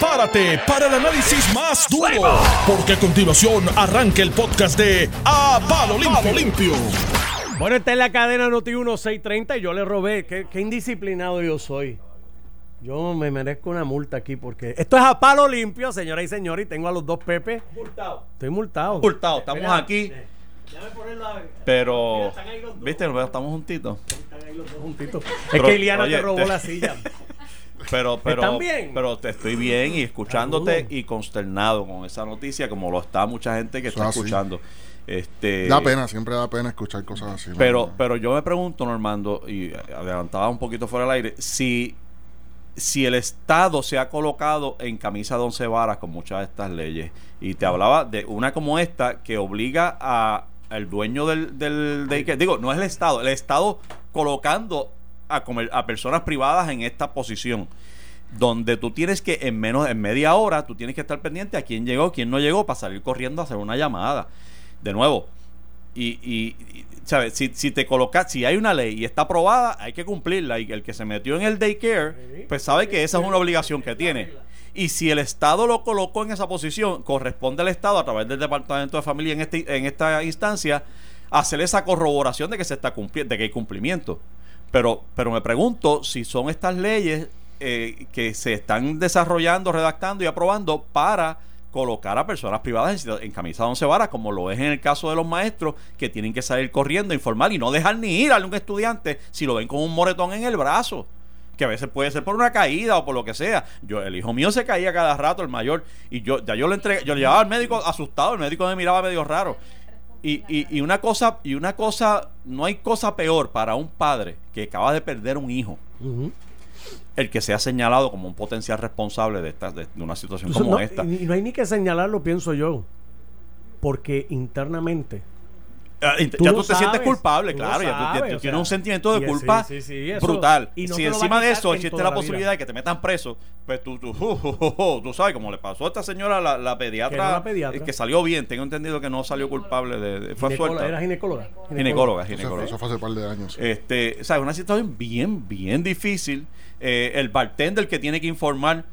prepárate para el análisis más duro, porque a continuación arranca el podcast de A Palo Limpio. Bueno, esta es la cadena Noti 1630 y yo le robé. Qué, qué indisciplinado yo soy. Yo me merezco una multa aquí porque esto es a palo limpio, señoras y señores, y tengo a los dos Pepe. Multado. Estoy multado. Multado, estamos Mira, aquí, eh, déjame ponerlo a- pero. Mira, están ahí los dos. ¿Viste? Estamos juntitos. Están ahí los dos juntitos. Es Pero, que Iliana oye, te robó te- la silla. Pero, pero, ¿Están bien? pero te estoy bien y escuchándote y consternado con esa noticia, como lo está mucha gente que Eso está así. escuchando. Este, Da pena, siempre da pena escuchar cosas así. Pero, ¿no? pero yo me pregunto, Normando, y adelantaba un poquito fuera del aire, si, si el Estado se ha colocado en camisa de once varas con muchas de estas leyes, y te hablaba de una como esta que obliga a el dueño del, del daycare- digo, no es el Estado, el Estado colocando a, comer- a personas privadas en esta posición donde tú tienes que en menos en media hora tú tienes que estar pendiente a quién llegó, quién no llegó para salir corriendo a hacer una llamada. De nuevo, y, y, y, ¿sabes? Si, si te colocas, si hay una ley y está aprobada, hay que cumplirla. Y el que se metió en el daycare, pues sabe que esa es una obligación que tiene. Y si el Estado lo colocó en esa posición, corresponde al Estado, a través del Departamento de Familia en, este, en esta instancia, hacer esa corroboración de que se está cumpliendo, de que hay cumplimiento. Pero, pero me pregunto si son estas leyes eh, que se están desarrollando, redactando y aprobando para colocar a personas privadas en, en camisa de once varas, como lo es en el caso de los maestros, que tienen que salir corriendo informar y no dejar ni ir a un estudiante si lo ven con un moretón en el brazo. Que a veces puede ser por una caída o por lo que sea. Yo, el hijo mío se caía cada rato, el mayor, y yo ya yo le entregué, yo le llevaba al médico asustado, el médico me miraba medio raro. Y, y, y una cosa, y una cosa, no hay cosa peor para un padre que acaba de perder un hijo, el que sea señalado como un potencial responsable de esta, de, de una situación Entonces, como no, esta. Y no hay ni que señalarlo, pienso yo. Porque internamente Ah, Tú ya tú te sientes sabes, culpable, tú claro. ya tú- ya sabes, tú tienes sea, un sentimiento de y culpa sí, sí, sí, eso- brutal. y no si encima de eso existe la vida. posibilidad de que te metan preso, pues tú, tú, tú sabes, como le pasó a esta señora, la, la pediatra, Que no la pediatra. eh, que salió bien. Tengo entendido que no salió culpable de. de- fue ginecóloga- suelta. era ginecóloga. Ginecóloga, eso, ginecóloga. eso fue hace un par de años. Este, o sea, una situación bien, bien difícil. Eh, el bartender que tiene que informar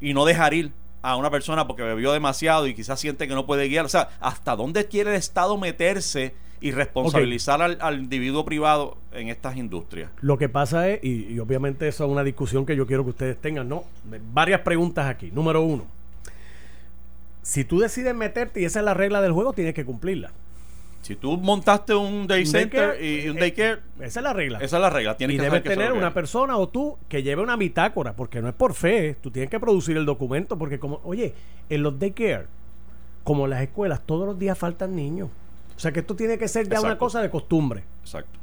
y no dejar ir a una persona porque bebió demasiado y quizás siente que no puede guiar. O sea, ¿hasta dónde quiere el Estado meterse y responsabilizar al, al individuo privado en estas industrias? Lo que pasa es, y, y obviamente eso es una discusión que yo quiero que ustedes tengan, ¿no? Varias preguntas aquí. Número uno, si tú decides meterte y esa es la regla del juego, tienes que cumplirla. Si tú montaste un day center daycare, y un eh, daycare, Esa es la regla. esa es la regla. Tienes y que debes tener una persona o tú que lleve una bitácora, porque no es por fe, tú tienes que producir el documento, porque como, oye, en los daycare, como en las escuelas, todos los días faltan niños. O sea que esto tiene que ser ya una cosa de costumbre. Exacto.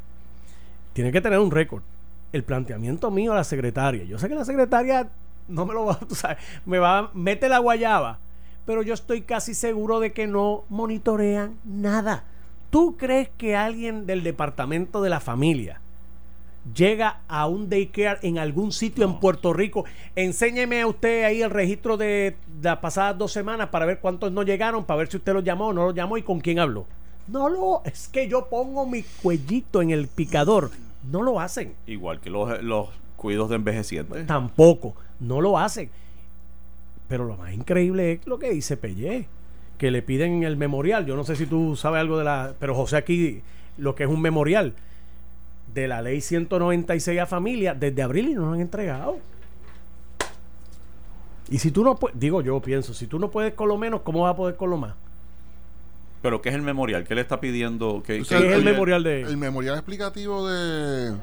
Tiene que tener un récord. El planteamiento mío a la secretaria. Yo sé que la secretaria no me lo va, tú sabes, me va, mete la guayaba, pero yo estoy casi seguro de que no monitorean nada. ¿Tú crees que alguien del departamento de la familia llega a un daycare en algún sitio en Puerto Rico? Enséñeme a usted ahí el registro de las pasadas dos semanas para ver cuántos no llegaron, para ver si usted los llamó o no los llamó y con quién habló. No lo, es que yo pongo mi cuellito en el picador. No lo hacen. Igual que los, los cuidos de envejecientes. Tampoco. No lo hacen. Pero lo más increíble es lo que dice Pellé. Que le piden el memorial. Yo no sé si tú sabes algo de la. Pero José aquí, lo que es un memorial de la ley 196 a familia, desde abril y no lo han entregado. Y si tú no puedes, digo yo pienso, si tú no puedes con lo menos, ¿cómo vas a poder con lo más? Pero ¿qué es el memorial? ¿Qué le está pidiendo? ¿Qué, O ¿Qué sea, es el el- memorial de, El memorial explicativo de,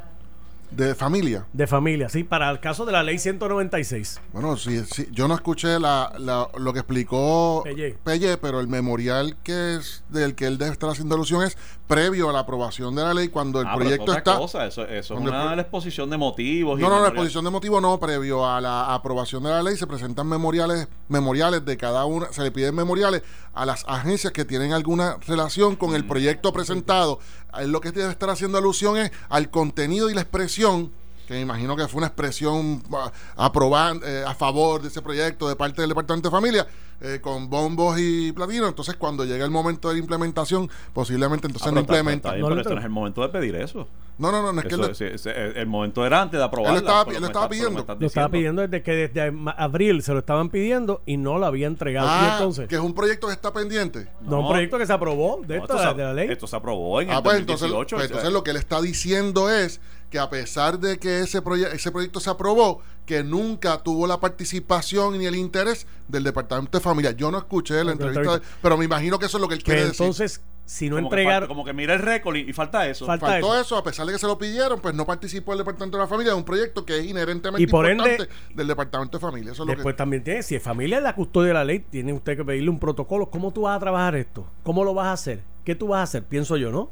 de familia. de familia? Sí, para el caso de la ley 196. Bueno, sí, sí, yo no escuché la, la- lo que explicó Pellé. Pellé, pero el memorial que es del que él debe estar haciendo alusión es previo a la aprobación de la ley cuando el Ah, pero proyecto es otra está. cosa, eso, eso es una la exposición de motivos. y No, no, la exposición de motivo no, previo a la aprobación de la ley se presentan memoriales, memoriales de cada una, se le piden memoriales a las agencias que tienen alguna relación con Mm. el proyecto presentado. Él lo que debe estar haciendo alusión es al contenido y la expresión, que me imagino que fue una expresión ah, aprobar, eh, a favor de ese proyecto de parte del Departamento de Familia, eh, con bombos y platino. Entonces, cuando llega el momento de la implementación, posiblemente entonces Ah, no está- implementa. está bien, No, pero no, este no. no es el momento de pedir eso. No, no, no, no es que Eso él- es- es- es- el momento era antes de aprobarla. Él estaba- por él lo estaba pidiendo. Lo estaba pidiendo desde que desde abril se lo estaban pidiendo y no lo había entregado. y Ah, entonces, que es un proyecto que está pendiente. no, un proyecto que se aprobó de, No, esto, esto, se, de la ley. esto se aprobó en Ah, el pues entonces, 2018. pues entonces lo que él está diciendo es que a pesar de que ese, proye- ese proyecto se aprobó, que nunca tuvo la participación ni el interés del Departamento de Familia. Yo no escuché la No, entrevista, de- pero me imagino que eso es lo que él quiere decir. entonces, si no como, entregar, como que mira el récord y, y falta eso. Falta- Faltó eso. eso. a pesar de que se lo pidieron, pues no participó el Departamento de la Familia, es un proyecto que es inherentemente Y por ende- importante del Departamento de Familia. Eso es lo después que, también tiene, si es familia es la custodia de la ley, tiene usted que pedirle un protocolo. ¿Cómo tú vas a trabajar esto? ¿Cómo lo vas a hacer? ¿Qué tú vas a hacer? Pienso yo, ¿no?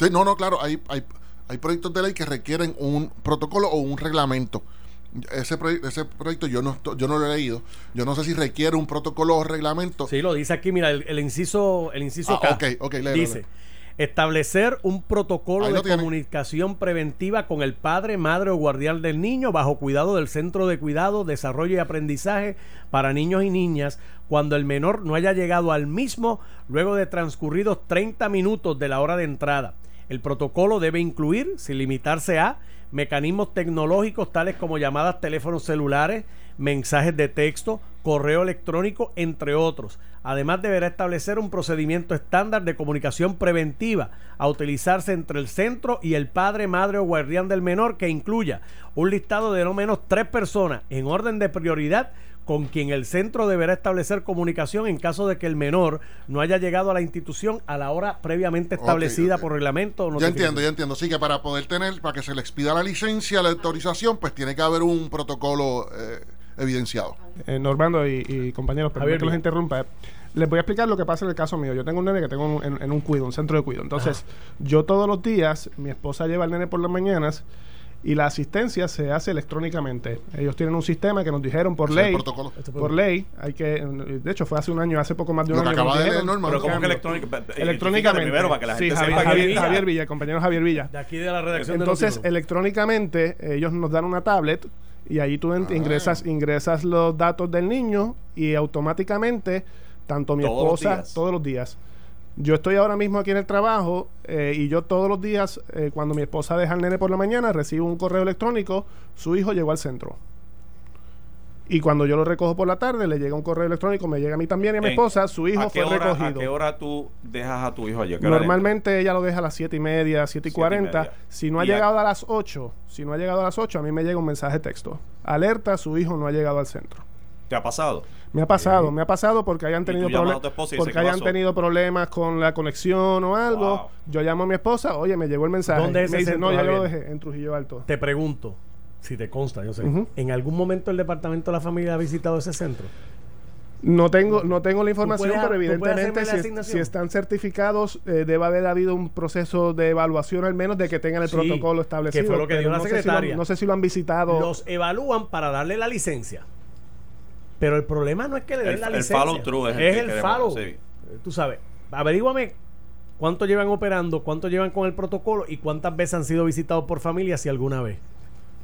Sí, no, no, claro, hay, hay, hay proyectos de ley que requieren un protocolo o un reglamento. Ese, proye- ese proyecto yo no, yo no lo he leído. Yo no sé si requiere un protocolo o reglamento. Sí, lo dice aquí, mira, el, el inciso, el inciso Ah, K. ok, ok, léelo, dice, léelo. establecer un protocolo de comunicación preventiva con el padre, madre o guardián del niño bajo cuidado del Centro de Cuidado, Desarrollo y Aprendizaje para niños y niñas cuando el menor no haya llegado al mismo luego de transcurridos 30 minutos de la hora de entrada. El protocolo debe incluir, sin limitarse a, mecanismos tecnológicos tales como llamadas teléfonos celulares, mensajes de texto, correo electrónico, entre otros. Además deberá establecer un procedimiento estándar de comunicación preventiva a utilizarse entre el centro y el padre, madre o guardián del menor que incluya un listado de no menos tres personas en orden de prioridad con quien el centro deberá establecer comunicación en caso de que el menor no haya llegado a la institución a la hora previamente establecida por reglamento. o Ya entiendo, ya entiendo. Sí, que para poder tener, para que se le expida la licencia, la autorización, pues tiene que haber un protocolo eh, evidenciado. eh, Normando y, y compañeros, perdón Javier que los Villa. interrumpa. Les voy a explicar lo que pasa en el caso mío. Yo tengo un nene que tengo un- en, en un cuido, un centro de cuido. Entonces, yo todos los días, mi esposa lleva al nene por las mañanas y la asistencia se hace electrónicamente. Ellos tienen un sistema que nos dijeron por ley. protocolo. Por ley, hay que. De hecho, fue hace un año, hace poco más de un Lo que año. nos acaba de leer dijeron, Norma, Pero ¿no? como que electrónica, Electrónicamente. primero para que la sí, gente Javier, sepa Javier, que- Javier Villa, compañero Javier Villa. De aquí de la redacción Entonces, electrónicamente, ellos nos dan una tablet y ahí tú Ah. ingresas, ingresas los datos del niño y automáticamente, tanto mi Todos esposa, todos los días. Yo estoy ahora mismo aquí en el trabajo eh, y yo todos los días, eh, cuando mi esposa deja al nene por la mañana, recibo un correo electrónico, su hijo llegó al centro. Y cuando yo lo recojo por la tarde, le llega un correo electrónico, me llega a mí también y a mi esposa, su hijo ¿A qué fue hora- recogido. ¿A qué hora tú dejas a tu hijo allí? ¿A qué hora Normalmente ella lo deja a las 7 y media, 7 y Siete y 40. media. Si no ha llegado a las 8, si no ha llegado a las 8, a mí me llega un mensaje de texto. Alerta, su hijo no ha llegado al centro. ¿Te ha pasado? Me ha pasado, me ha pasado porque hayan tenido problemas porque ¿qué hayan pasó? tenido problemas con la conexión o algo. Wow. Yo llamo a mi esposa, oye, me llegó el mensaje. ¿Dónde es me ese dice, centro, no, ya lo dejé en Trujillo Alto. Te pregunto, si te consta, yo sé. ¿En algún momento el departamento de la familia ha visitado ese centro? No tengo, no tengo la información, puedes- pero evidentemente si, están certificados, eh, debe haber habido un proceso de evaluación al menos de que tengan el Sí, protocolo establecido. que fue lo que dio la no sé si lo han- secretaria. no sé si lo han visitado. Los evalúan para darle la licencia. Pero el problema no es que le den El- la el licencia. follow through es el es el follow. sí. Tú sabes, averíguame cuánto llevan operando, cuánto llevan con el protocolo y cuántas veces han sido visitados por familia, si alguna vez.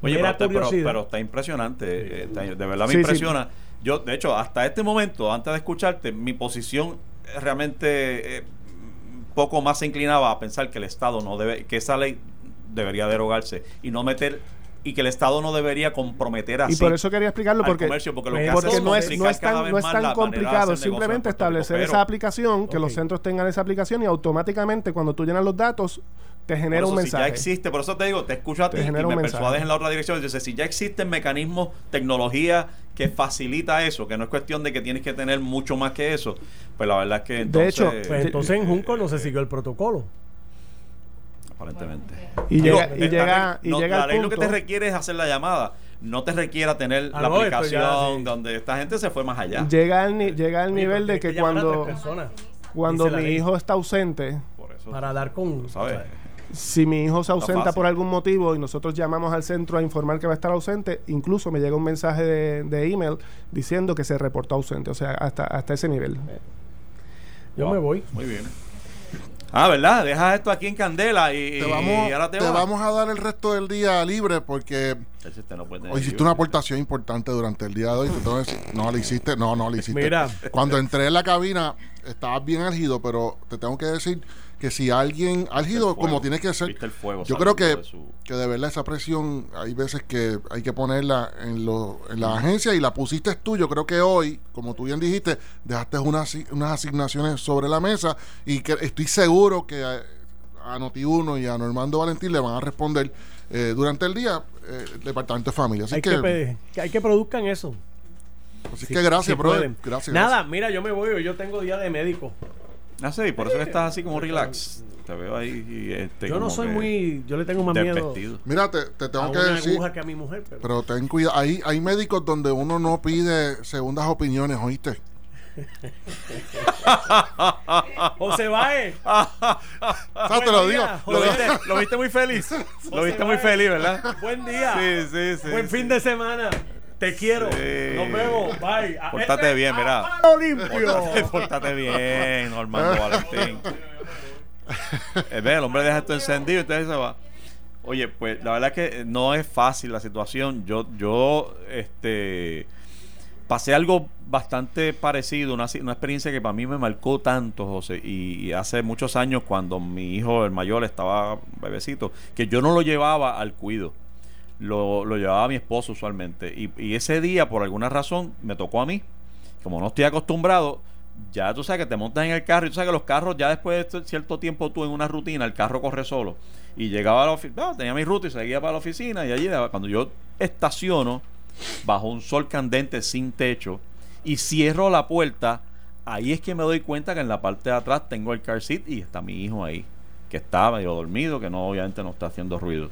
Oye, pero, pero- curiosidad. pero está impresionante. eh, está- de verdad me Sí, sí. impresiona. Yo, de hecho, hasta este momento, antes de escucharte, mi posición eh, realmente eh, poco más se inclinaba a pensar que el Estado no debe, que esa ley debería derogarse y no meter y que el Estado no debería comprometer así y por eso quería explicarlo porque, comercio, porque lo que Porque hace no es, no tan, no es complicado, simplemente Rico, establecer pero- esa aplicación, que los centros tengan esa aplicación y automáticamente cuando tú llenas los datos te genera eso, un si ya mensaje. existe, por eso te digo, te escucho a Te ti y me mensaje. persuades en la otra dirección. Dice, si ya existen mecanismos, tecnología que facilita eso, que no es cuestión de que tienes que tener mucho más que eso, pues la verdad es que entonces, hecho, Pues entonces en Junco no se siguió el protocolo. aparentemente. Y Digo, llega, y está llega, y no, llega la ley lo que te punto- requiere es hacer la llamada. No te requiera tener Ah, la no, ya, aplicación sí. donde esta gente se fue más allá. llega al, ni- llega al Oye, nivel de que cuando, cuando mi ley, hijo está ausente, Por eso, para dar con ¿sabes? Si mi hijo se ausenta por algún motivo y nosotros llamamos al centro a informar que va a estar ausente, incluso me llega un mensaje de, de email diciendo que se reportó ausente, o sea, hasta, hasta ese nivel. Yo Wow, me voy. Muy bien. Ah, ¿verdad? Deja esto aquí en candela y, Te vamos, y ahora te, vamos a dar el resto del día libre porque no hoy hiciste libre. una aportación importante durante el día de hoy. Decir, no, le hiciste, no, no, le hiciste. Mira. Cuando entré en la cabina, estabas bien álgido, pero te tengo que decir que si alguien, álgido fuego. como tiene que ser, Viste el fuego yo creo que, de su- que de verdad esa presión hay veces que hay que ponerla en, lo, en la agencia y la pusiste tú. Yo creo que hoy, como tú bien dijiste, dejaste unas, unas asignaciones sobre la mesa y que estoy seguro que a, a Noti1 y a Normando Valentín le van a responder eh, durante el día eh, el Departamento de Familia. Así hay que, que, que hay que produzcan eso. así que gracias, si brother. Gracias. Nada, mira, yo me voy, yo tengo día de médico. Ah, sí, por eso que estás así como relax. Te veo ahí y este, Yo no como soy que muy, yo le tengo más miedo. Mira, te, te a tengo que una decir, aguja que a mi mujer. Pero, pero ten cuidado. Hay, hay médicos donde uno no pide segundas opiniones, ¿oíste? José Baez, Ah, te lo Buen digo. día, lo ¿Lo digo. viste, lo viste muy feliz. Lo viste muy feliz, ¿verdad? buen día. Sí, sí, sí. Buen sí. fin de semana. Te quiero. Sí. Nos vemos. Bye. A- Pórtate este- bien, mira. Pórtate, pórtate bien, Normando Valentín. Eh, ve, el hombre deja esto encendido y entonces se va. Oye, pues la verdad es que no es fácil la situación. Yo, yo, este, pasé algo bastante parecido, una, una experiencia que para mí me marcó tanto, José, y, y hace muchos años cuando mi hijo, el mayor, estaba bebecito, que yo no lo llevaba al cuido. Lo, lo llevaba mi esposo usualmente. Y, y ese día, por alguna razón, me tocó a mí. Como no estoy acostumbrado, ya tú sabes que te montas en el carro y tú sabes que los carros, ya después de esto- cierto tiempo tú en una rutina, el carro corre solo. Y llegaba a la oficina, tenía mi ruta y seguía para la oficina. Y allí, cuando yo estaciono bajo un sol candente sin techo y cierro la puerta, ahí es que me doy cuenta que en la parte de atrás tengo el car seat y está mi hijo ahí, que está medio dormido, que no obviamente no está haciendo ruido.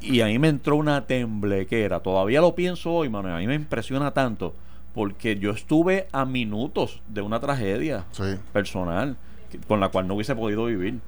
Y ahí me entró una temblequera. Todavía lo pienso hoy, mano. A mí me impresiona tanto. Porque yo estuve a minutos de una tragedia Sí. personal que- con la cual no hubiese podido vivir.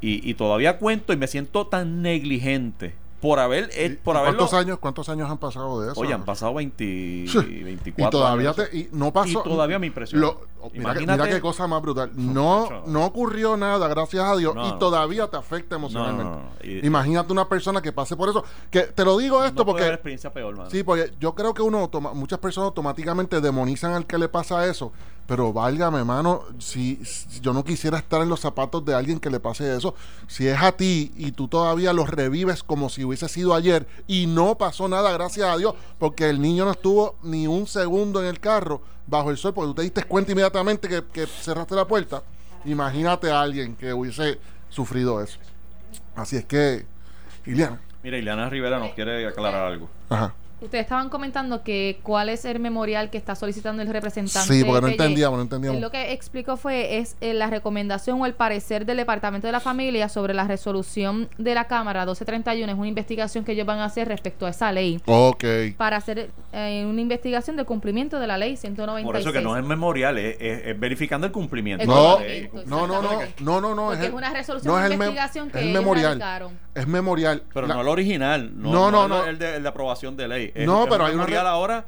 Y, y todavía cuento y me siento tan negligente por haber, eh, ¿Y- por haberlo. ¿Cuántos años, ¿Cuántos años han pasado de eso? Oye, han pasado 20, Sí. 24 y todavía años. te, y no pasó Y todavía me impresiona. Lo- mira, que- Imagínate- mira qué cosa más brutal no no ocurrió nada gracias a Dios No, y todavía te afecta emocionalmente No, no, no, no. Y- imagínate una persona que pase por eso que te lo digo esto porque experiencia peor, mano. sí porque yo creo que uno automa- muchas personas automáticamente demonizan al que le pasa eso pero válgame mano si, si yo no quisiera estar en los zapatos de alguien que le pase eso. Si es a ti y tú todavía los revives como si hubiese sido ayer y no pasó nada gracias a Dios porque el niño no estuvo ni un segundo en el carro bajo el sol porque tú te diste cuenta inmediatamente que, que cerraste la puerta. Imagínate a alguien que hubiese sufrido eso. Así es que Iliana Mira, Ileana Rivera nos quiere aclarar algo. ajá Ustedes estaban comentando que cuál es el memorial que está solicitando el representante. Sí, porque no entendíamos, no entendíamos. Lo que explicó fue es eh, la recomendación o el parecer del Departamento de la Familia sobre la resolución de la Cámara 1231. Es una investigación que ellos van a hacer respecto a esa ley ok para hacer eh, una investigación de cumplimiento de la ley 196. Por eso que no es memorial, es, es- es verificando el cumplimiento. El No, la cumplimiento, ley. no, no, no, no, no, no, el- es una resolución no de el investigación que el ellos memorial, radicaron. Es memorial. Pero La- no el original. No, No, no, el- no. El, de, el de aprobación de ley. Es- No, es pero un hay una memorial ahora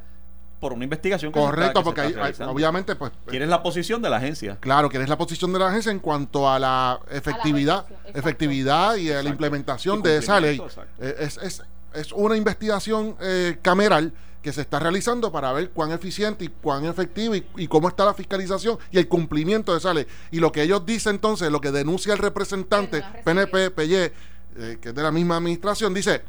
por una investigación que se está- correcto, que se porque está hay- hay- realizando. obviamente, pues, ¿Quieres la posición de la agencia? claro, que es la posición de la agencia en cuanto a la efectividad, efectividad y a la implementación de esa ley. Eh, Es, es, es una investigación eh, cameral que se está realizando para ver cuán eficiente y cuán efectiva y, y cómo está la fiscalización y el cumplimiento de esa ley. Y lo que ellos dicen entonces, lo que denuncia el representante PNP, PY, eh, que es de la misma administración, dice,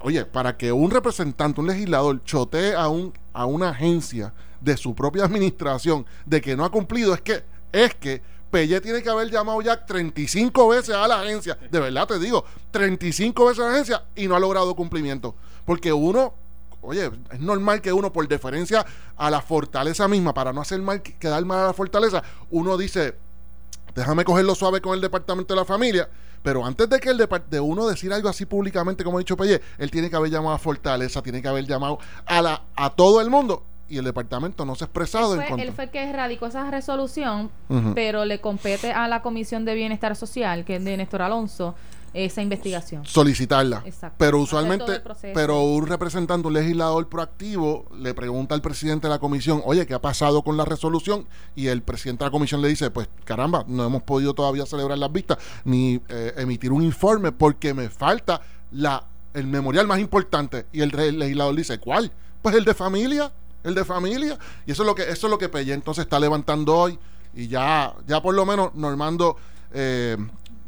oye, para que un representante, un legislador, chotee a, un, a una agencia de su propia administración de que no ha cumplido, es que, es que Pelle tiene que haber llamado ya 35 veces a la agencia, de verdad te digo, 35 veces a la agencia y no ha logrado cumplimiento. Porque uno, oye, es normal que uno, por deferencia a la fortaleza misma, para no hacer mal, quedar mal a la fortaleza, uno dice, déjame cogerlo suave con el departamento de la familia. Pero antes de que el depart- de uno decir algo así públicamente, como ha dicho Pelle, él tiene que haber llamado a Fortaleza, tiene que haber llamado a la a todo el mundo. Y el departamento no se ha expresado Él en fue, contra. él fue el que radicó esa resolución, pero le compete a la Comisión de Bienestar Social, que es de Néstor Alonso, esa investigación. solicitarla. Exacto. Pero usualmente, el pero un representante, un legislador proactivo, le pregunta al presidente de la comisión, oye, ¿qué ha pasado con la resolución? Y el presidente de la comisión le dice, pues caramba, no hemos podido todavía celebrar las vistas ni eh, emitir un informe porque me falta la el memorial más importante. Y el, re- legislador dice, ¿cuál? Pues el de familia, el de familia. Y eso es lo que, eso es lo que Pelle entonces está levantando hoy. Y ya, ya por lo menos Normando eh,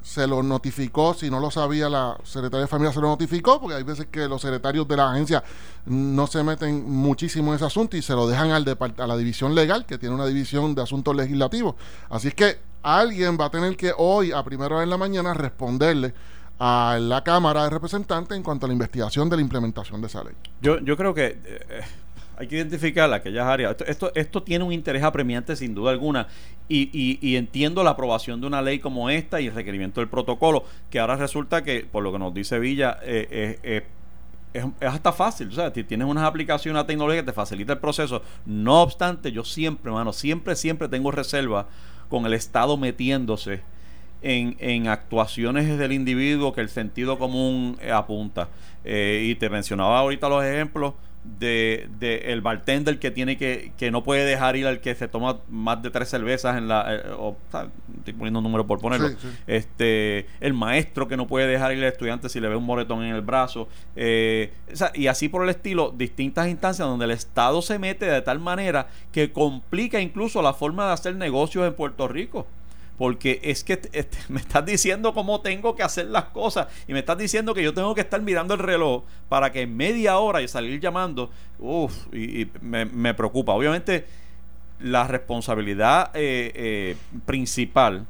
se lo notificó, si no lo sabía la secretaria de familia se lo notificó, porque hay veces que los secretarios de la agencia no se meten muchísimo en ese asunto y se lo dejan al a la división legal, que tiene una división de asuntos legislativos. Así es que alguien va a tener que hoy, a primera hora en la mañana, responderle a la Cámara de Representantes en cuanto a la investigación de la implementación de esa ley. Yo, yo creo que eh, hay que identificar aquellas áreas. Esto, esto, esto tiene un interés apremiante sin duda alguna y, y- y entiendo la aprobación de una ley como esta y el requerimiento del protocolo, que ahora resulta que, por lo que nos dice Villa, eh, eh, eh, es, es hasta fácil, o sea, ti- tienes unas aplicaciones, una tecnología que te facilita el proceso. No obstante, yo siempre, hermano, siempre, siempre tengo reserva con el Estado metiéndose en, en actuaciones del individuo que el sentido común eh, apunta. Eh, y te mencionaba ahorita los ejemplos de, de el bartender que tiene que que no puede dejar ir al que se toma más de tres cervezas en la eh, o, estoy poniendo un número por ponerlo Sí, sí. este el maestro que no puede dejar ir al estudiante si le ve un moretón en el brazo eh, o sea, y así por el estilo distintas instancias donde el Estado se mete de tal manera que complica incluso la forma de hacer negocios en Puerto Rico porque es que te- te- me estás diciendo cómo tengo que hacer las cosas y me estás diciendo que yo tengo que estar mirando el reloj para que en media hora y salir llamando, uff, y, y me, me preocupa. Obviamente la responsabilidad eh, eh, principal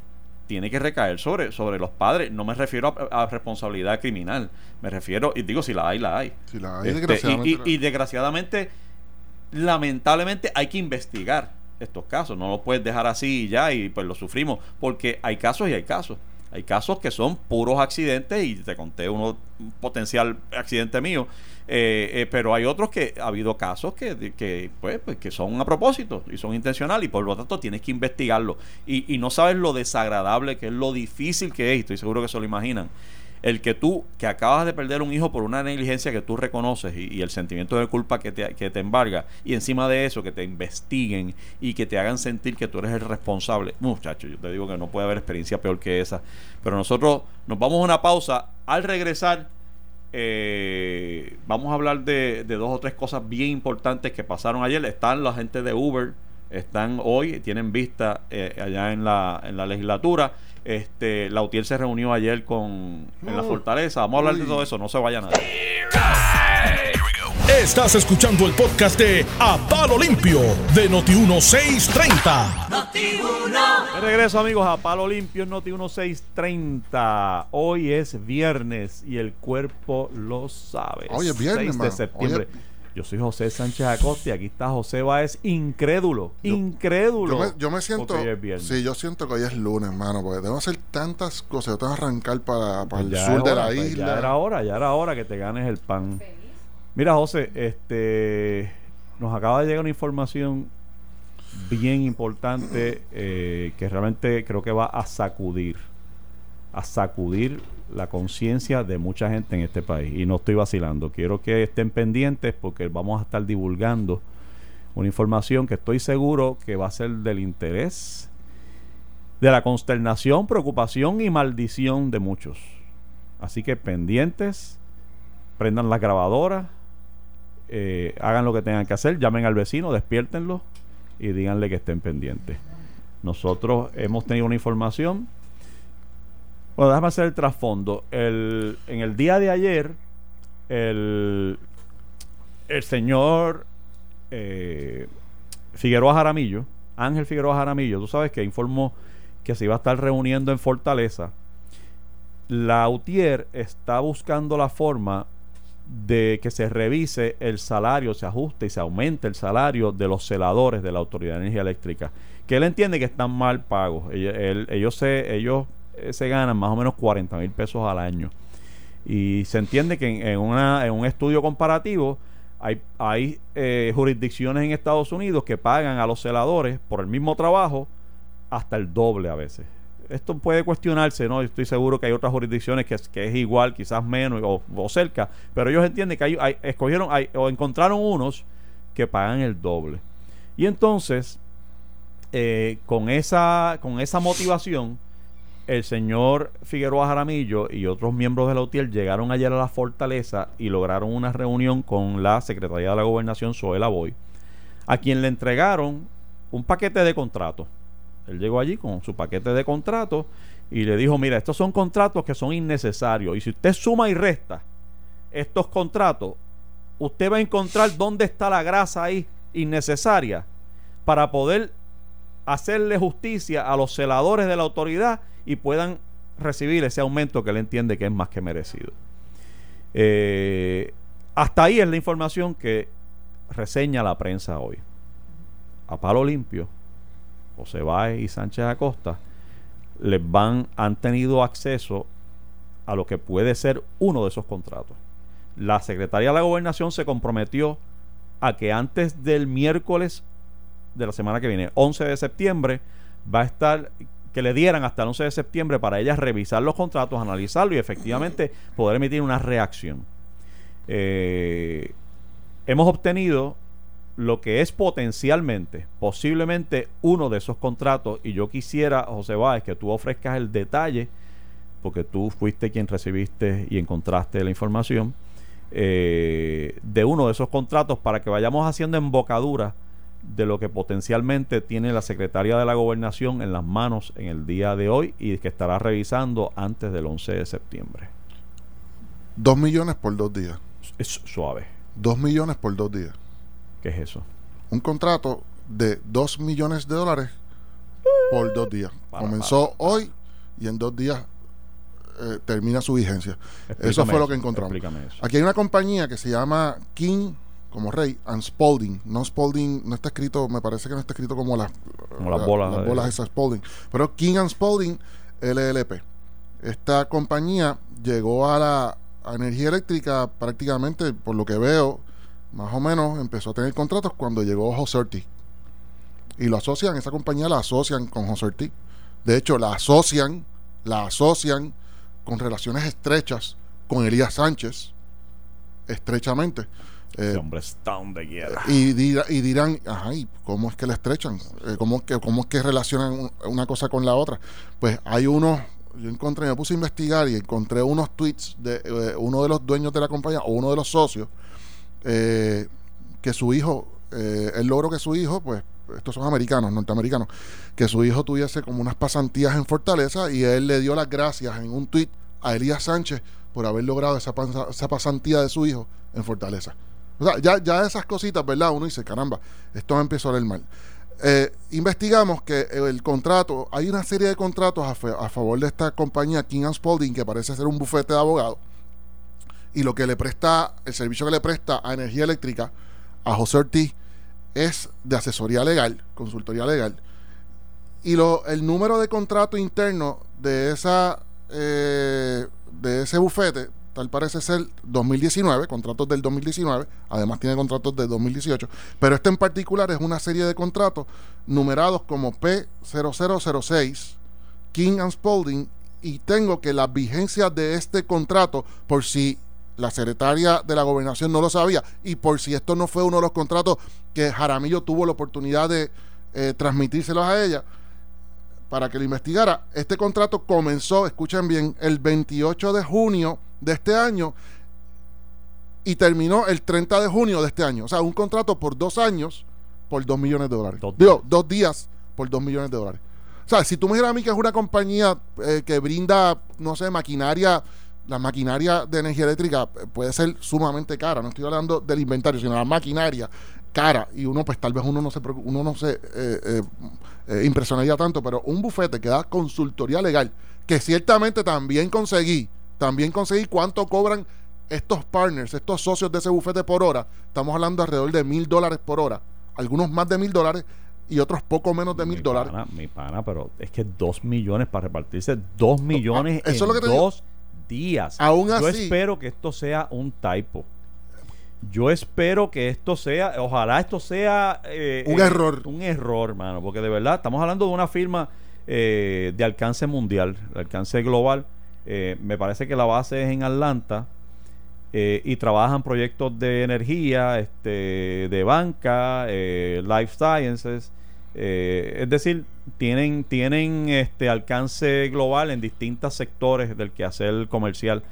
tiene que recaer sobre, sobre los padres. No me refiero a, a responsabilidad criminal, me refiero, y digo, si la hay, la hay. Si la hay, Este, desgraciadamente, y- y desgraciadamente, lamentablemente hay que investigar estos casos. No lo puedes dejar así y ya y pues lo sufrimos. Porque hay casos y hay casos. Hay casos que son puros accidentes y te conté uno un potencial accidente mío. Eh, eh, pero hay otros que ha habido casos que, que, pues, pues, que son a propósito y son intencionales y por lo tanto tienes que investigarlo. Y, y no sabes lo desagradable que es, lo difícil que es, estoy seguro que se lo imaginan el que tú, que acabas de perder un hijo por una negligencia que tú reconoces y, el sentimiento de culpa que te, que te embarga, y encima de eso que te investiguen y que te hagan sentir que tú eres el responsable. Muchachos, yo te digo que no puede haber experiencia peor que esa. Pero nosotros nos vamos a una pausa. Al regresar, eh, vamos a hablar de, de dos o tres cosas bien importantes que pasaron ayer. Están la gente de Uber, están hoy, tienen vista eh, allá en la, en la legislatura. Este, la UTIER se reunió ayer con en la Uh, fortaleza. Vamos a hablar de todo eso, no se vaya nadie. Estás escuchando el podcast de A Palo Limpio de Noti1630. De regreso amigos a Palo Limpio Noti 1630. Hoy es viernes y el cuerpo lo sabe. Hoy es viernes, 6 de septiembre. Hoy Yo soy José Sánchez Acosta y aquí está José Báez, incrédulo, incrédulo. Yo me, yo me siento. Sí, yo siento que hoy es lunes, hermano, porque tengo que hacer tantas cosas. Yo tengo que arrancar para, para Pues el sur de la pues isla. Ya era hora, ya era hora que te ganes el pan. Mira, José, este nos acaba de llegar una información bien importante eh, que realmente creo que va a sacudir, a sacudir la conciencia de mucha gente en este país. Y no estoy vacilando. Quiero que estén pendientes porque vamos a estar divulgando una información que estoy seguro que va a ser del interés, de la consternación, preocupación y maldición de muchos. Así que pendientes, prendan las grabadoras, eh, hagan lo que tengan que hacer, llamen al vecino, despiértenlo y díganle que estén pendientes. Nosotros hemos tenido una información. Bueno, déjame hacer el trasfondo. El, en el día de ayer, el, el señor eh, Figueroa Jaramillo, Ángel Figueroa Jaramillo, tú sabes que informó que se iba a estar reuniendo en Fortaleza. La UTIER está buscando la forma de que se revise el salario, se ajuste y se aumente el salario de los celadores de la Autoridad de Energía Eléctrica, que él entiende que están mal pagos. Ellos, él- ellos, se, ellos eh, se ganan más o menos 40 mil pesos al año. Y se entiende que en, un estudio comparativo hay, hay eh, jurisdicciones en Estados Unidos que pagan a los celadores por el mismo trabajo hasta el doble a veces. esto puede cuestionarse, ¿no? Estoy seguro que hay otras jurisdicciones que, es- igual, quizás menos o, o cerca, pero ellos entienden que hay, escogieron o encontraron unos que pagan el doble. Y entonces, eh, con, esa, con esa motivación, el señor Figueroa Jaramillo y otros miembros de la UTIER llegaron ayer a la fortaleza y lograron una reunión con la Secretaría de la Gobernación, Zoela Boy, a quien le entregaron un paquete de contratos. Él llegó allí con su paquete de contratos y le dijo, mira, estos son contratos que son innecesarios y si usted suma y resta estos contratos, usted va a encontrar dónde está la grasa ahí innecesaria para poder hacerle justicia a los celadores de la autoridad y puedan recibir ese aumento que él entiende que es más que merecido. Eh, hasta ahí es la información que reseña la prensa hoy. A palo limpio, José Báez y Sánchez Acosta les van, han tenido acceso a lo que puede ser uno de esos contratos. La Secretaría de la Gobernación se comprometió a que antes del miércoles de la semana que viene, 11 de septiembre, va a estar que le dieran hasta el 11 de septiembre para ellas revisar los contratos, analizarlo y efectivamente poder emitir una reacción. Eh, hemos obtenido lo que es potencialmente, posiblemente uno de esos contratos y yo quisiera, José Báez, que tú ofrezcas el detalle, porque tú fuiste quien recibiste y encontraste la información, eh, de uno de esos contratos para que vayamos haciendo embocadura de lo que potencialmente tiene la Secretaría de la Gobernación en las manos en el día de hoy y que estará revisando antes del 11 de septiembre. Dos millones por dos días. Es suave. Dos millones por dos días. ¿Qué es eso? Un contrato de dos millones de dólares por dos días. Para, Comenzó hoy y en dos días eh, termina su vigencia. eso fue lo que encontramos. Explícame eso. Aquí hay una compañía que se llama King como rey and Spalding. No Spalding, no está escrito, me parece que no está escrito como las, Como las la- bolas las bolas esas Spalding. Pero King and Spalding LLP. Esta compañía llegó a la a energía eléctrica prácticamente, por lo que veo, más o menos empezó a tener contratos cuando llegó José Ortiz. Y lo asocian, esa compañía la asocian con José Ortiz. De hecho, la asocian, la asocian con relaciones estrechas con Elías Sánchez, estrechamente. Eh, Ese hombre está donde quiera. y, y dirán, ajá, ¿y cómo es que le estrechan? Eh, ¿Cómo, es que, ¿Cómo es que relacionan un- una cosa con la otra? Pues hay unos, yo encontré, me puse a investigar y encontré unos tweets de eh, uno de los dueños de la compañía o uno de los socios, eh, que su hijo, eh, él logró que su hijo, pues, estos son americanos, norteamericanos, que su hijo tuviese como unas pasantías en Fortaleza y él le dio las gracias en un tweet a Elías Sánchez por haber logrado esa pasantía de su hijo en Fortaleza. O sea, ya, ya esas cositas, ¿verdad? Uno dice, caramba, esto empezó a oler mal. Eh, investigamos que el contrato, hay una serie de contratos a, favor de esta compañía King Spalding, que parece ser un bufete de abogados, y lo que le presta, el servicio que le presta a energía eléctrica a José Ortiz es de asesoría legal, consultoría legal. Y el número de contrato interno de esa eh, de ese bufete, tal parece ser 2019, contratos del 2019, además tiene contratos del 2018, pero este en particular es una serie de contratos numerados como P0006, King and Spalding, y tengo que las vigencias de este contrato, por si la secretaria de la gobernación no lo sabía, y por si esto no fue uno de los contratos que Jaramillo tuvo la oportunidad de eh, transmitírselos a ella, para que lo investigara. Este contrato comenzó, escuchen bien, el 28 de junio de este año y terminó el 30 de junio de este año. O sea, un contrato por dos años por dos millones de dólares. Dos Digo, dos días por dos millones de dólares. O sea, si tú me dijeras a mí que es una compañía eh, que brinda, no sé, maquinaria, la maquinaria de energía eléctrica eh, puede ser sumamente cara. No estoy hablando del inventario, sino la maquinaria cara. Y uno, pues tal vez uno no se, uno no se eh, eh, eh, impresionaría tanto, pero un bufete que da consultoría legal, que ciertamente también conseguí, también conseguí cuánto cobran estos partners, estos socios de ese bufete por hora. Estamos hablando alrededor de mil dólares por hora. Algunos más de mil dólares y otros poco menos de Mi mil dólares. mi pana, pero es que dos millones para repartirse dos millones eso es lo en que te digo. dos días. Aún Yo así- espero que esto sea un typo. Yo espero que esto sea, ojalá esto sea eh, Un eh, error. Un error, mano, porque de verdad estamos hablando de una firma eh, de alcance mundial, de alcance global. Me parece que la base es en Atlanta y trabajan proyectos de energía, este, de banca, life sciences. es decir, tienen, tienen este alcance global en distintos sectores del quehacer comercial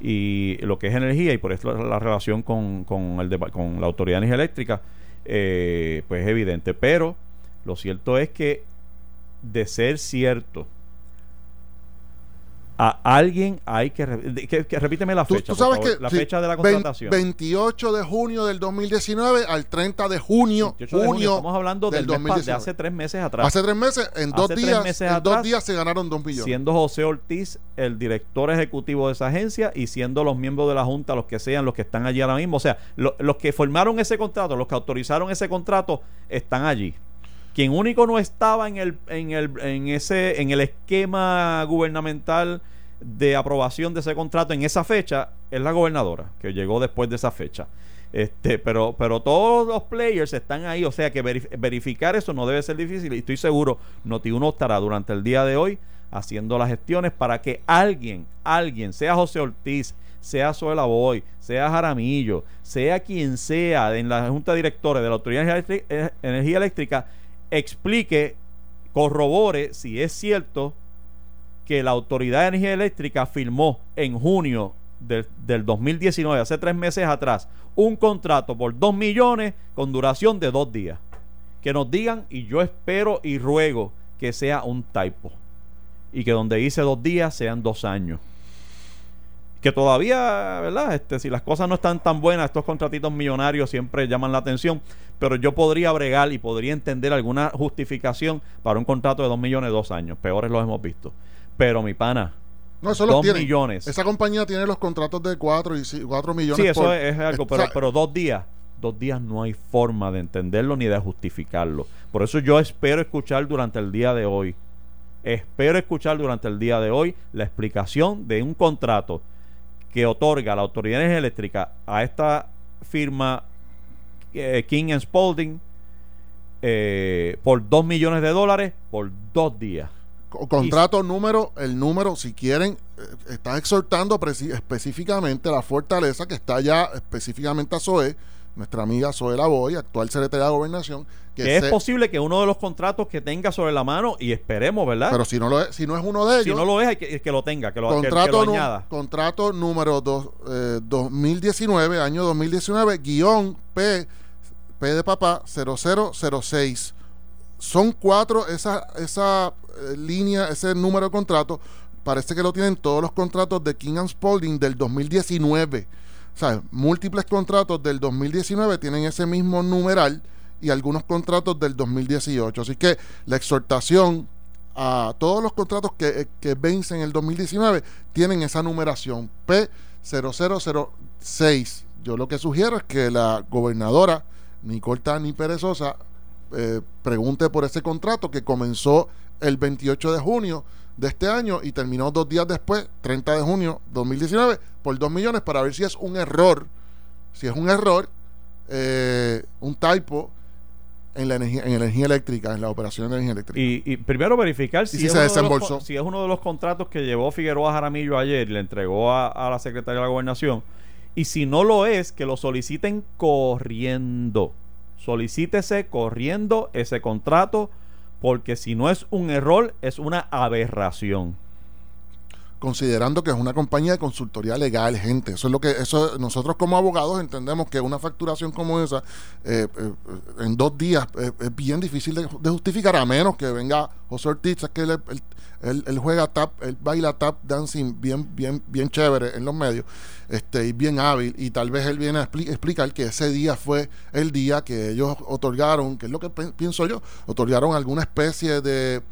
y lo que es energía y por eso la, la relación con, con, el con la Autoridad de Energía Eléctrica eh, pues es evidente. Pero lo cierto es que de ser cierto a alguien hay que, que- que repíteme la fecha tú por sabes favor. que la sí, fecha de la contratación 28 de junio del 2019 al 30 de junio, 28 de junio, junio estamos hablando del, del mes pa- de 2019. hace tres meses atrás Hace tres meses, en dos Hace días, meses en dos atrás, días se ganaron dos millones. siendo José Ortiz el director ejecutivo de esa agencia y siendo los miembros de la Junta los que sean los que están allí ahora mismo. O sea, lo- los que formaron ese contrato, los que autorizaron ese contrato, están allí. Quien único no estaba en el, en el, en ese, en el esquema gubernamental de aprobación de ese contrato en esa fecha es la gobernadora, que llegó después de esa fecha. Este, pero, pero todos los players están ahí, o sea que verif- verificar eso no debe ser difícil y estoy seguro, Noti1 estará durante el día de hoy haciendo las gestiones para que alguien, alguien, sea José Ortiz, sea Zoela Boy, sea Jaramillo, sea quien sea en la Junta de Directores de la Autoridad de Energía Eléctrica- eh, Energía Eléctrica, explique, corrobore si es cierto que la Autoridad de Energía Eléctrica firmó en junio del, del 2019, hace tres meses atrás, un contrato por dos millones con duración de dos días. Que nos digan, y yo espero y ruego que sea un typo. Y que donde dice dos días sean dos años. Que todavía, ¿verdad? Este, si las cosas no están tan buenas, estos contratitos millonarios siempre llaman la atención. Pero yo podría bregar y podría entender alguna justificación para un contrato de dos millones dos años. Peores los hemos visto. Pero mi pana, no, eso dos millones. Esa compañía tiene los contratos de 4 y ci- cuatro millones. Sí, eso por- es, es algo, o pero, sea, pero dos días, dos días no hay forma de entenderlo ni de justificarlo. Por eso yo espero escuchar durante el día de hoy, espero escuchar durante el día de hoy la explicación de un contrato que otorga la Autoridad Eléctrica a esta firma eh, King and Spalding eh, por dos millones de dólares por dos días. co- contrato número, el número, si quieren, eh, está exhortando específicamente la fortaleza que está ya específicamente a SOE, nuestra amiga Zoe Lavoy, actual secretaria de Gobernación, que Que es posible que uno de los contratos que tenga sobre la mano, y esperemos, ¿verdad? pero si no, lo es, si no es uno de ellos, si no lo es, hay que, que lo tenga, que lo, que- que contrato, lo añada. contrato número dos, eh, 2019, año 2019, guion P, P de papá 0006. Son cuatro esa, esa eh, línea, ese número de contrato. Parece que lo tienen todos los contratos de King and Spalding del 2019. Múltiples contratos del 2019 tienen ese mismo numeral y algunos contratos del 2018. Así que la exhortación a todos los contratos que, eh, que vencen en el 2019 tienen esa numeración P0006. Yo lo que sugiero es que la gobernadora Nicole Tani Perezosa eh, pregunte por ese contrato que comenzó el 28 de junio de este año y terminó dos días después, 30 de junio 2019, por 2 millones para ver si es un error, si es un error, eh, un typo en la energía, en energía eléctrica, en la operación de energía eléctrica. Y, y primero verificar si, si es se uno de los desembolsó. con- si es uno de los contratos que llevó Figueroa Jaramillo ayer y le entregó a, a la secretaria de la gobernación. Y si no lo es, que lo soliciten corriendo. Solicítese corriendo ese contrato, porque si no es un error, es una aberración. Considerando que es una compañía de consultoría legal, gente. Eso es lo que eso nosotros como abogados entendemos que una facturación como esa eh, eh, en dos días eh, es bien difícil de, justificar a menos que venga José Ortiz, que él, él- juega tap, él baila tap dancing bien bien bien chévere en los medios, este y bien hábil y tal vez él viene a expli- explicar que ese día fue el día que ellos otorgaron, que es lo que pienso yo, otorgaron alguna especie de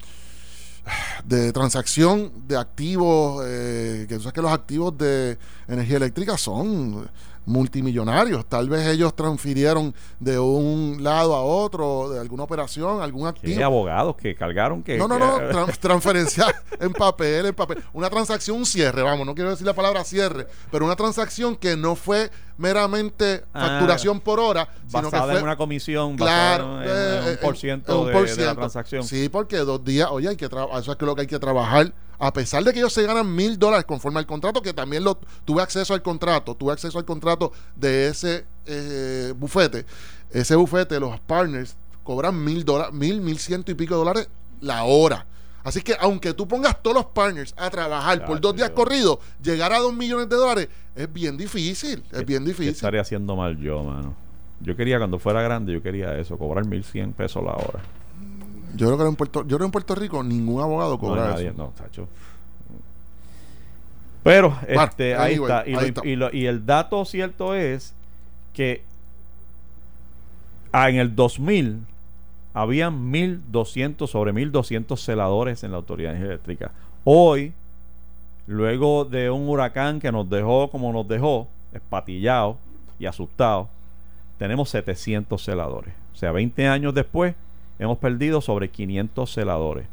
de transacción de activos, eh, que tú sabes que los activos de energía eléctrica son multimillonarios. Tal vez ellos transfirieron de un lado a otro, de alguna operación, algún hay activo. abogados que cargaron que. No, no, no, que- tran- transferencia en papel, en papel. Una transacción, un cierre, vamos, no quiero decir la palabra cierre, pero una transacción que no fue meramente Ah, facturación por hora, sino que fue en una comisión, Claro, en, eh, en un eh, por en ciento un de, la transacción. Sí, porque dos días, oye, hay que trabajar, eso es que lo que hay que trabajar. A pesar de que ellos se ganan mil dólares conforme al contrato, que también lo tuve acceso al contrato, tuve acceso al contrato de ese eh, bufete. Ese bufete, los partners, cobran mil dólares, mil, mil ciento y pico de dólares la hora. Así que aunque tú pongas todos los partners a trabajar por dos días corridos, llegar a dos millones de dólares es bien difícil, es bien ¿Qué difícil. estaría haciendo mal yo, mano? Yo quería, cuando fuera grande, yo quería eso, cobrar 1100 pesos la hora. Yo creo que en Puerto, yo creo en Puerto Rico ningún abogado No, cobra nadie, eso. no, tacho. Pero, este, ahí está. Y, lo- ahí está. y lo- y el dato cierto es que ah, en el 2000 habían 1200, sobre 1200 celadores en la autoridad eléctrica. Hoy, luego de un huracán que nos dejó como nos dejó, espatillados y asustados, tenemos 700 celadores. O sea, 20 años después, hemos perdido sobre 500 celadores.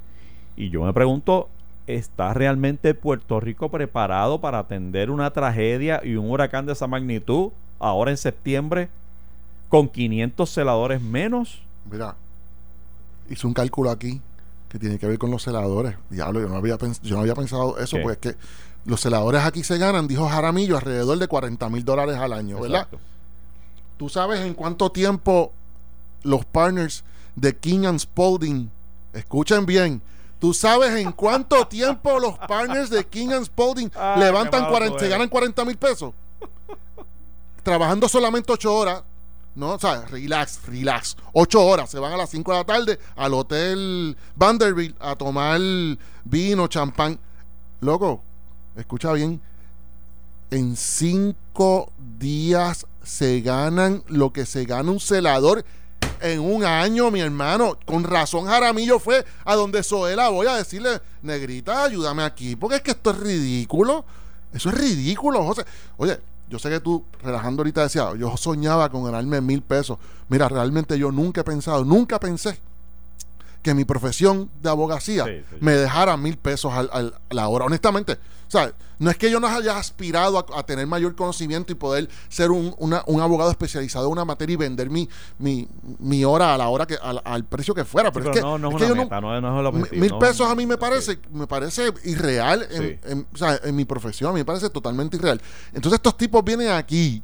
Y yo me pregunto, ¿está realmente Puerto Rico preparado para atender una tragedia y un huracán de esa magnitud ahora en septiembre con 500 celadores menos? Mira, hice un cálculo aquí que tiene que ver con los celadores. Diablo, yo no había, pens- yo no había pensado eso, ¿Qué? pues que los celadores aquí se ganan, dijo Jaramillo, alrededor de 40 mil dólares al año, ¿verdad? Exacto. ¿Tú sabes en cuánto tiempo los partners de King and Spalding, escuchen bien, ¿tú sabes en cuánto tiempo los partners de King and Spalding Ay, levantan qué malo 40, tú se ganan 40 mil pesos? Trabajando solamente 8 horas, ¿no? O sea, relax, relax. 8 horas, se van a las 5 de la tarde al hotel Vanderbilt a tomar vino, champán. Loco, escucha bien, en cinco días se ganan lo que se gana un celador en un año, mi hermano. Con razón Jaramillo fue a donde Zoela voy a decirle, negrita, ayúdame aquí, porque es que esto es ridículo. Eso es ridículo, José. Oye, yo sé que tú, relajando ahorita, decías, yo soñaba con ganarme mil pesos. Mira, realmente yo nunca he pensado, nunca pensé que mi profesión de abogacía Sí, sí. me dejara mil pesos al- al- a la hora. Honestamente, sea, no es que yo no haya aspirado a, a tener mayor conocimiento y poder ser un, una- un abogado especializado en una materia y vender mi, mi, mi hora a la hora que al, al precio que fuera. Sí, Pero, pero es que, no, no es es una no- meta, no, es- no es el mi- objetivo. mil no- pesos a mí me sí. parece me parece irreal en, Sí. en- o sea, en mi profesión a mí me parece totalmente irreal entonces estos tipos vienen aquí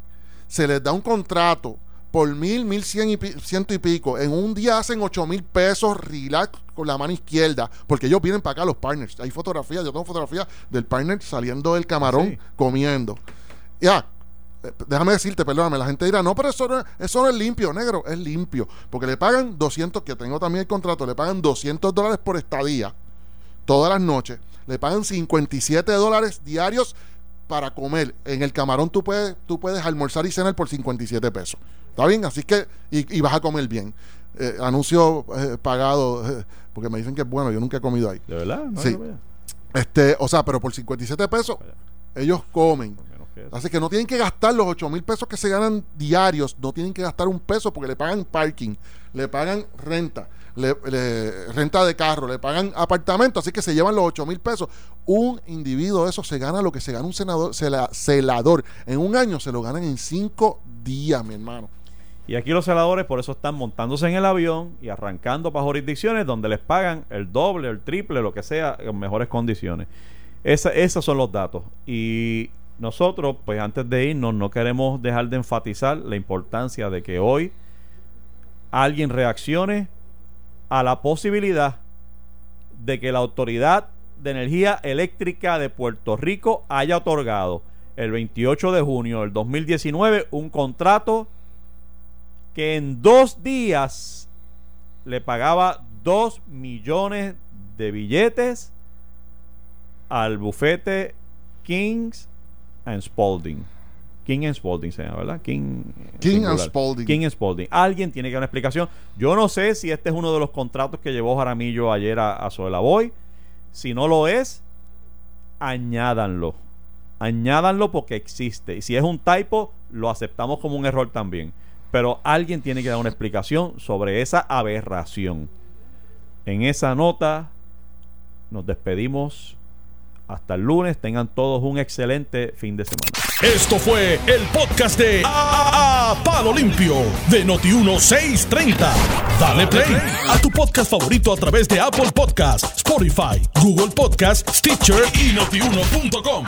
se les da un contrato por mil, mil cien y ciento y pico. En un día hacen ocho mil pesos relax con la mano izquierda. Porque ellos vienen para acá, los partners. Hay fotografías, yo tengo fotografías del partner saliendo del camarón Sí. comiendo. Ya, déjame decirte, perdóname, la gente dirá, no, pero eso no, es- eso no es limpio, negro, es limpio. Porque le pagan 200, que tengo también el contrato, le pagan 200 dólares por estadía todas las noches. Le pagan 57 dólares diarios para comer. En el camarón tú puedes, tú puedes almorzar y cenar por 57 pesos. ¿Está bien? Así que, y, y vas a comer bien. Eh, anuncio eh, pagado, eh, porque me dicen que es bueno, yo nunca he comido ahí. ¿De verdad? No, Sí. no. Este, o sea, pero por 57 pesos, ellos comen. Que. Así que no tienen que gastar los 8 mil pesos que se ganan diarios, no tienen que gastar un peso porque le pagan parking, le pagan renta, renta de carro, le pagan apartamento, así que se llevan los 8 mil pesos. Un individuo de eso se gana lo que se gana un senador, cela- celador. En un año se lo ganan en 5 días, mi hermano. Y aquí los celadores por eso están montándose en el avión y arrancando para jurisdicciones donde les pagan el doble, el triple, lo que sea, en mejores condiciones. Esa- esos son los datos. Y nosotros, pues antes de irnos, no queremos dejar de enfatizar la importancia de que hoy alguien reaccione a la posibilidad de que la Autoridad de Energía Eléctrica de Puerto Rico haya otorgado el 28 de junio del 2019 un contrato que en dos días le pagaba 2 millones de billetes al bufete Kings and Spalding. King and Spalding se llama, ¿verdad? King, King and singular. Spalding. King and Spalding. Alguien tiene que dar una explicación. Yo no sé si este es uno de los contratos que llevó Jaramillo ayer a, a Zoela Boy. Si no lo es, añádanlo. añádanlo porque existe. Y si es un typo, lo aceptamos como un error también. Pero alguien tiene que dar una explicación sobre esa aberración. En esa nota nos despedimos. Hasta el lunes. Tengan todos un excelente fin de semana. Esto fue el podcast de A, Palo Limpio de Noti1630. Dale play a tu podcast favorito a través de Apple Podcasts, Spotify, Google Podcasts, Stitcher y notiuno.com.